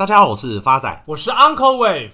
大家好，我是发仔，我是 Uncle Wave。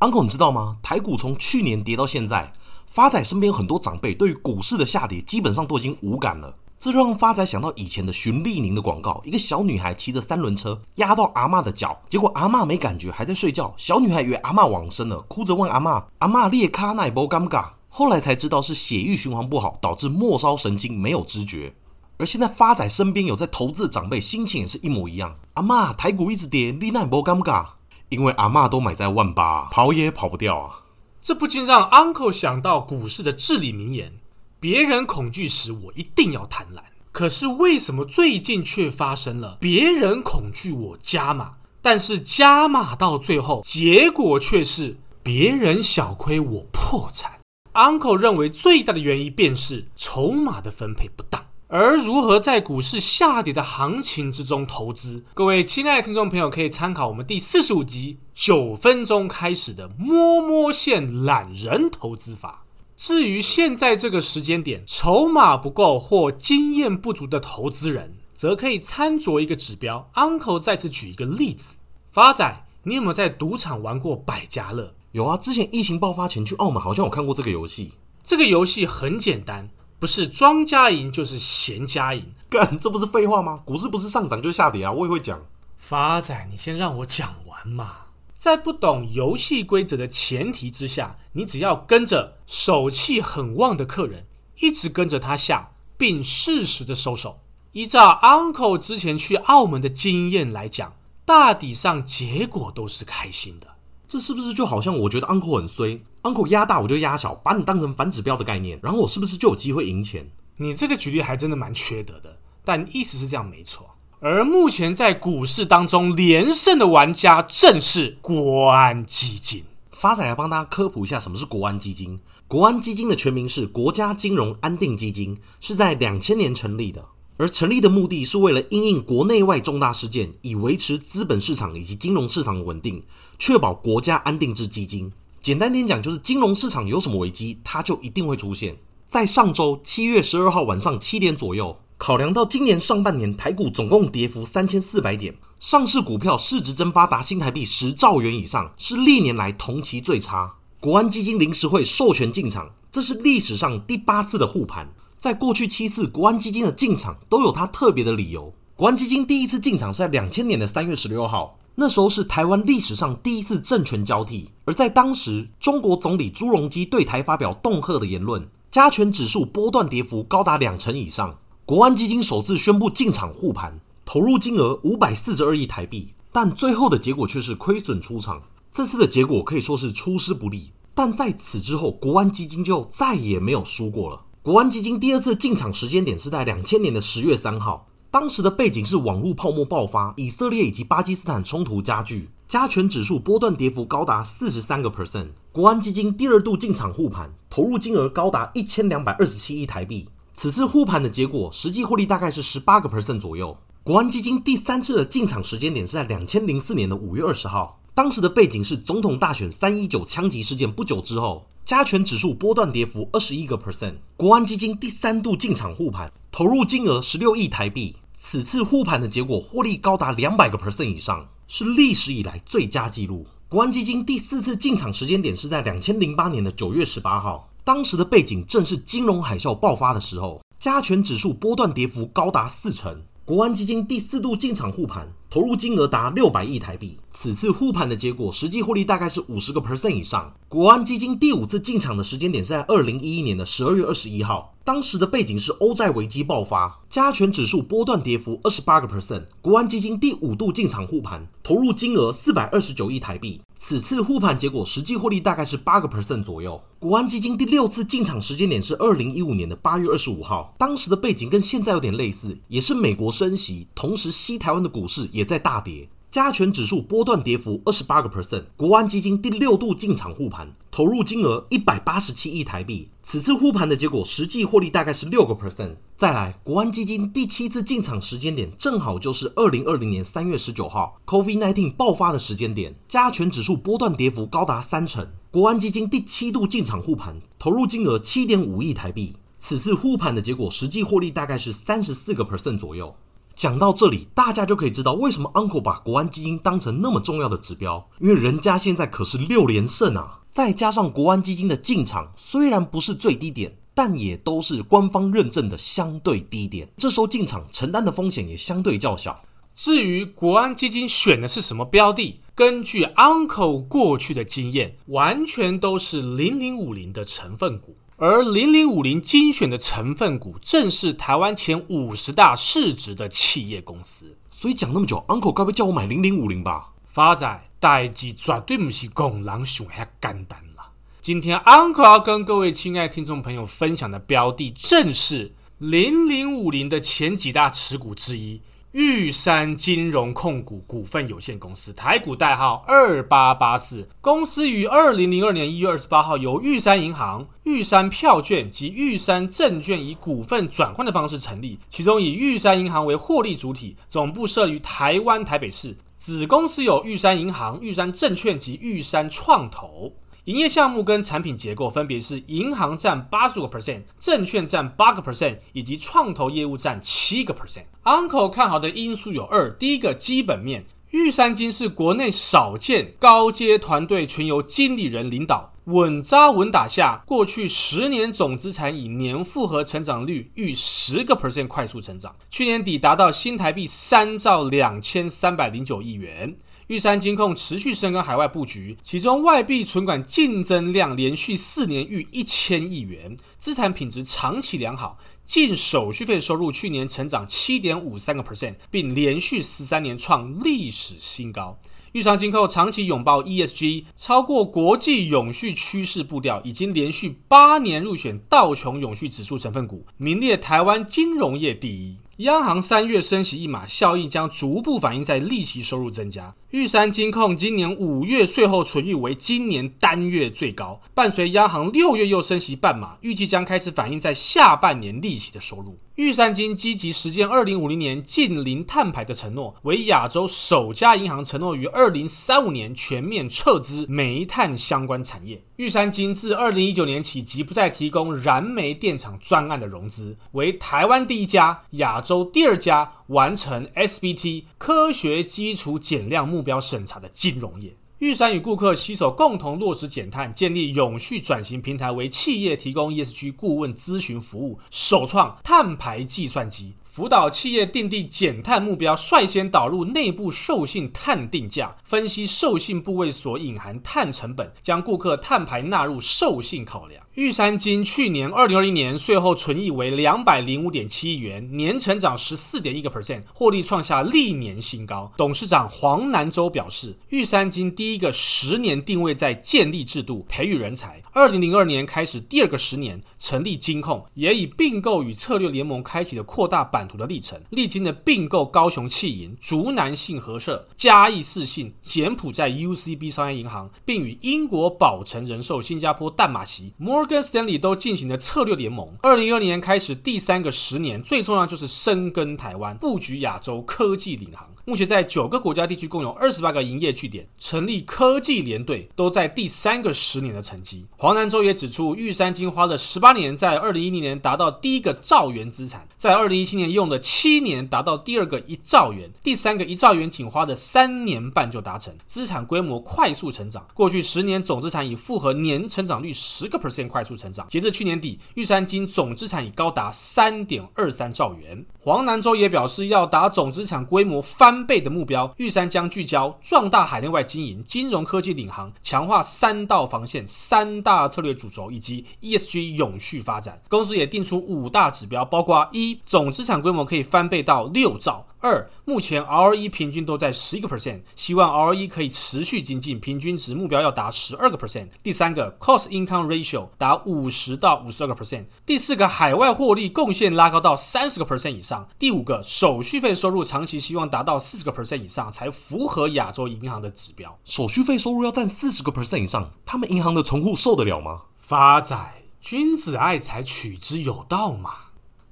Uncle，你知道吗？台股从去年跌到现在，发仔身边有很多长辈对于股市的下跌基本上都已经无感了。这就让发仔想到以前的循利宁的广告，一个小女孩骑着三轮车压到阿嬷的脚，结果阿嬷没感觉，还在睡觉。小女孩以为阿嬷往生了，哭着问阿嬷：“阿嬷，裂卡奶波尴尬？”后来才知道是血液循环不好，导致末梢神经没有知觉。而现在发仔身边有在投资的长辈，心情也是一模一样。阿嬷，台股一直跌，你奈波尴尬？因为阿嬷都买在万八，跑也跑不掉啊。这不禁让 Uncle 想到股市的至理名言。别人恐惧时，我一定要贪婪。可是为什么最近却发生了别人恐惧我加码，但是加码到最后，结果却是别人小亏我破产？Uncle 认为最大的原因便是筹码的分配不当。而如何在股市下跌的行情之中投资？各位亲爱的听众朋友，可以参考我们第四十五集九分钟开始的摸摸线懒人投资法。至于现在这个时间点，筹码不够或经验不足的投资人，则可以参酌一个指标。Uncle 再次举一个例子：发仔，你有没有在赌场玩过百家乐？有啊，之前疫情爆发前去澳门，好像有看过这个游戏。这个游戏很简单，不是庄家赢就是闲家赢。干，这不是废话吗？股市不是上涨就下跌啊，我也会讲。发仔，你先让我讲完嘛。在不懂游戏规则的前提之下，你只要跟着手气很旺的客人，一直跟着他下，并适时的收手。依照 Uncle 之前去澳门的经验来讲，大抵上结果都是开心的。这是不是就好像我觉得 Uncle 很衰，Uncle 压大我就压小，把你当成反指标的概念，然后我是不是就有机会赢钱？你这个举例还真的蛮缺德的，但意思是这样没错。而目前在股市当中连胜的玩家正是国安基金。发仔来帮大家科普一下什么是国安基金。国安基金的全名是国家金融安定基金，是在两千年成立的。而成立的目的是为了因应国内外重大事件，以维持资本市场以及金融市场的稳定，确保国家安定之基金。简单点讲，就是金融市场有什么危机，它就一定会出现。在上周七月十二号晚上七点左右。考量到今年上半年台股总共跌幅三千四百点，上市股票市值蒸发达新台币十兆元以上，是历年来同期最差。国安基金临时会授权进场，这是历史上第八次的护盘。在过去七次国安基金的进场都有它特别的理由。国安基金第一次进场是在两千年的三月十六号，那时候是台湾历史上第一次政权交替，而在当时，中国总理朱镕基对台发表恫吓的言论，加权指数波段跌幅高达两成以上。国安基金首次宣布进场护盘，投入金额五百四十二亿台币，但最后的结果却是亏损出场。这次的结果可以说是出师不利，但在此之后，国安基金就再也没有输过了。国安基金第二次进场时间点是在两千年的十月三号，当时的背景是网络泡沫爆发，以色列以及巴基斯坦冲突加剧，加权指数波段跌幅高达四十三个 percent。国安基金第二度进场护盘，投入金额高达一千两百二十七亿台币。此次护盘的结果，实际获利大概是十八个 percent 左右。国安基金第三次的进场时间点是在两千零四年的五月二十号，当时的背景是总统大选三一九枪击事件不久之后，加权指数波段跌幅二十一个 percent。国安基金第三度进场护盘，投入金额十六亿台币。此次护盘的结果，获利高达两百个 percent 以上，是历史以来最佳纪录。国安基金第四次进场时间点是在两千零八年的九月十八号。当时的背景正是金融海啸爆发的时候，加权指数波段跌幅高达四成。国安基金第四度进场护盘，投入金额达六百亿台币。此次护盘的结果，实际获利大概是五十个 percent 以上。国安基金第五次进场的时间点是在二零一一年的十二月二十一号，当时的背景是欧债危机爆发，加权指数波段跌幅二十八个 percent。国安基金第五度进场护盘，投入金额四百二十九亿台币。此次护盘结果，实际获利大概是八个 percent 左右。国安基金第六次进场时间点是二零一五年的八月二十五号，当时的背景跟现在有点类似，也是美国升息，同时西台湾的股市也也在大跌。加权指数波段跌幅二十八个 percent，国安基金第六度进场护盘，投入金额一百八十七亿台币。此次护盘的结果，实际获利大概是六个 percent。再来，国安基金第七次进场时间点，正好就是二零二零年三月十九号，COVID-19 爆发的时间点，加权指数波段跌幅高达三成。国安基金第七度进场护盘，投入金额七点五亿台币。此次护盘的结果，实际获利大概是三十四个 percent 左右。讲到这里，大家就可以知道为什么 Uncle 把国安基金当成那么重要的指标，因为人家现在可是六连胜啊！再加上国安基金的进场虽然不是最低点，但也都是官方认证的相对低点，这时候进场承担的风险也相对较小。至于国安基金选的是什么标的，根据 Uncle 过去的经验，完全都是零零五零的成分股。而零零五零精选的成分股，正是台湾前五十大市值的企业公司。所以讲那么久，Uncle 该不会叫我买零零五零吧？发仔，代志绝对不是讲人想遐简单啦。今天 Uncle 要跟各位亲爱听众朋友分享的标的，正是零零五零的前几大持股之一。玉山金融控股股份有限公司，台股代号二八八四，公司于二零零二年一月二十八号由玉山银行、玉山票券及玉山证券以股份转换的方式成立，其中以玉山银行为获利主体，总部设于台湾台北市，子公司有玉山银行、玉山证券及玉山创投。营业项目跟产品结构分别是银行占八十五个 percent，证券占八个 percent，以及创投业务占七个 percent。Uncle 看好的因素有二：第一个基本面，玉山金是国内少见高阶团队全由经理人领导，稳扎稳打下，过去十年总资产以年复合成长率逾十个 percent 快速成长，去年底达到新台币三兆两千三百零九亿元。玉山金控持续深耕海外布局，其中外币存款净增量连续四年逾一千亿元，资产品质长期良好，净手续费收入去年成长七点五三个 percent，并连续十三年创历史新高。玉山金控长期拥抱 ESG，超过国际永续趋势步调，已经连续八年入选道琼永续指数成分股，名列台湾金融业第一。央行三月升息一码，效应将逐步反映在利息收入增加。玉山金控今年五月税后存益为今年单月最高，伴随央行六月又升息半码，预计将开始反映在下半年利息的收入。玉山金积极实践二零五零年净零碳排的承诺，为亚洲首家银行承诺于二零三五年全面撤资煤炭相关产业。玉山金自二零一九年起即不再提供燃煤电厂专案的融资，为台湾第一家、亚洲第二家完成 SBT 科学基础减量目目标审查的金融业，玉山与顾客携手共同落实减碳，建立永续转型平台，为企业提供 ESG 顾问咨询服务，首创碳排计算机。辅导企业订定减碳目标，率先导入内部授信碳定价，分析授信部位所隐含碳成本，将顾客碳排纳入授信考量。玉山金去年二零二一年税后纯益为两百零五点七亿元，年成长十四点一个 percent，获利创下历年新高。董事长黄南洲表示，玉山金第一个十年定位在建立制度、培育人才，二零零二年开始第二个十年成立金控，也以并购与策略联盟开启的扩大版版图的历程，历经了并购高雄汽银、竹南信合社、嘉义四信、柬埔寨 UCB 商业银行，并与英国宝诚人寿、新加坡淡马锡、跟 Stanley 都进行了策略联盟。二零二零年开始，第三个十年最重要就是深耕台湾，布局亚洲科技领航。目前在九个国家地区共有二十八个营业据点，成立科技联队，都在第三个十年的成绩。黄南州也指出，玉山金花了十八年，在二零一零年达到第一个兆元资产，在二零一七年用了七年达到第二个一兆元，第三个一兆元仅花了三年半就达成，资产规模快速成长。过去十年总资产以复合年成长率十个 percent 快速成长，截至去年底，玉山金总资产已高达三点二三兆元。黄南州也表示，要达总资产规模翻。翻倍的目标，玉山将聚焦壮大海内外经营、金融科技领航，强化三道防线、三大策略主轴以及 ESG 永续发展。公司也定出五大指标，包括一总资产规模可以翻倍到六兆。二，目前 ROE 平均都在十一个 percent，希望 ROE 可以持续精进，平均值目标要达十二个 percent。第三个 Cost Income Ratio 达五十到五十二个 percent。第四个海外获利贡献拉高到三十个 percent 以上。第五个手续费收入长期希望达到四十个 percent 以上，才符合亚洲银行的指标。手续费收入要占四十个 percent 以上，他们银行的存户受得了吗？发仔，君子爱财，取之有道嘛。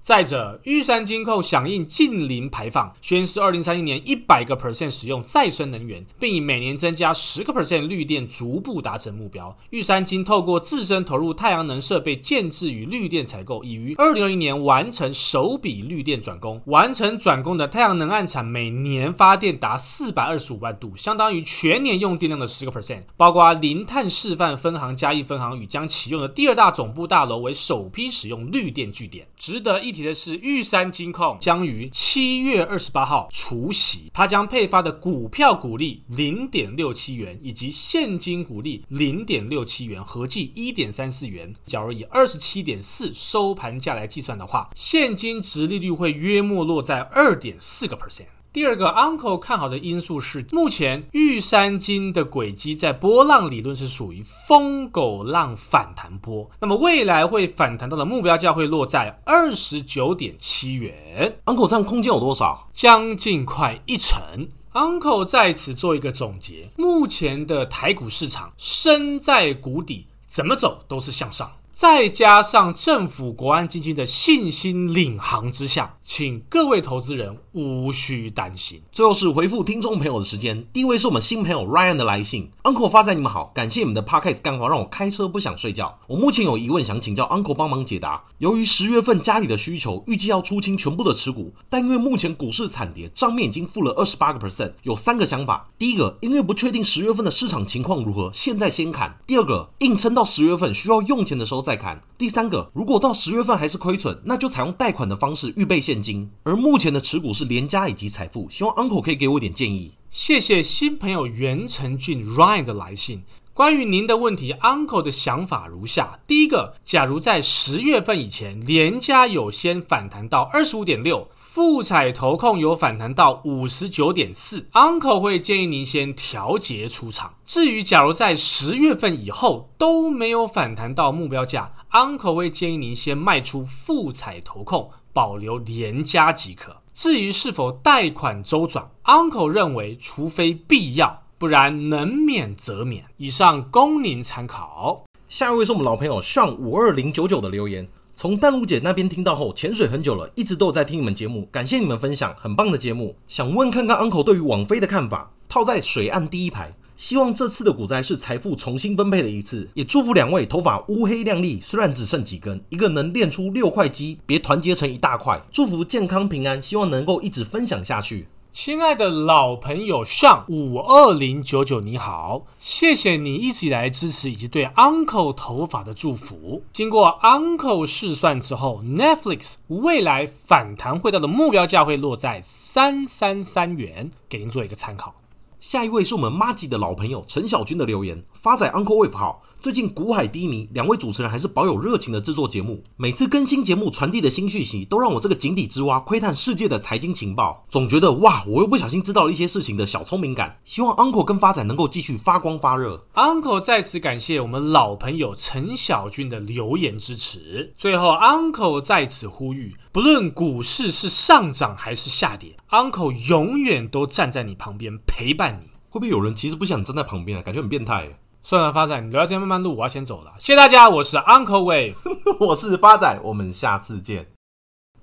再者，玉山金控响应近零排放，宣示二零三一年一百个 percent 使用再生能源，并以每年增加十个 percent 绿电逐步达成目标。玉山金透过自身投入太阳能设备建置与绿电采购，已于二零二零年完成首笔绿电转供。完成转供的太阳能案产每年发电达四百二十五万度，相当于全年用电量的十个 percent。包括零碳示范分行嘉义分行与将启用的第二大总部大楼为首批使用绿电据点。值得一。一提的是，玉山金控将于七月二十八号除息，它将配发的股票股利零点六七元，以及现金股利零点六七元，合计一点三四元。假如以二十七点四收盘价来计算的话，现金值利率会约莫落在二点四个 percent。第二个 Uncle 看好的因素是，目前玉山金的轨迹在波浪理论是属于疯狗浪反弹波，那么未来会反弹到的目标价会落在二十九点七元。Uncle 这样空间有多少？将近快一成。Uncle 在此做一个总结：目前的台股市场身在谷底，怎么走都是向上。再加上政府国安基金的信心领航之下，请各位投资人无需担心。最后是回复听众朋友的时间，第一位是我们新朋友 Ryan 的来信，Uncle 发财，你们好，感谢你们的 Podcast 干话，让我开车不想睡觉。我目前有疑问想请教 Uncle 帮忙解答。由于十月份家里的需求预计要出清全部的持股，但因为目前股市惨跌，账面已经负了二十八个 percent，有三个想法。第一个，因为不确定十月份的市场情况如何，现在先砍；第二个，硬撑到十月份需要用钱的时候。再再看第三个，如果到十月份还是亏损，那就采用贷款的方式预备现金。而目前的持股是联嘉以及财富，希望 Uncle 可以给我点建议。谢谢新朋友袁成俊 Ryan 的来信。关于您的问题，Uncle 的想法如下：第一个，假如在十月份以前，联嘉有先反弹到二十五点六。富采投控有反弹到五十九点四，Uncle 会建议您先调节出场。至于假如在十月份以后都没有反弹到目标价，Uncle 会建议您先卖出富采投控，保留连加即可。至于是否贷款周转，Uncle 认为除非必要，不然能免则免。以上供您参考。下一位是我们老朋友上五二零九九的留言。从淡如姐那边听到后，潜水很久了，一直都有在听你们节目，感谢你们分享，很棒的节目。想问看看 Uncle 对于网飞的看法，套在水岸第一排。希望这次的股灾是财富重新分配的一次，也祝福两位头发乌黑亮丽，虽然只剩几根，一个能练出六块肌，别团结成一大块。祝福健康平安，希望能够一直分享下去。亲爱的老朋友上五二零九九，你好，谢谢你一直以来支持以及对 Uncle 头发的祝福。经过 Uncle 试算之后，Netflix 未来反弹会到的目标价会落在三三三元，给您做一个参考。下一位是我们麻吉的老朋友陈小军的留言，发仔 Uncle Wave 好。最近股海低迷，两位主持人还是保有热情的制作节目。每次更新节目传递的新讯息，都让我这个井底之蛙窥探世界的财经情报，总觉得哇，我又不小心知道了一些事情的小聪明感。希望 Uncle 跟发仔能够继续发光发热。Uncle 在此感谢我们老朋友陈小军的留言支持。最后，Uncle 在此呼吁，不论股市是上涨还是下跌，Uncle 永远都站在你旁边陪伴你。会不会有人其实不想站在旁边啊？感觉很变态耶。算了，发仔，你聊天慢慢录，我要先走了。谢谢大家，我是 Uncle Wave，我是发仔，我们下次见。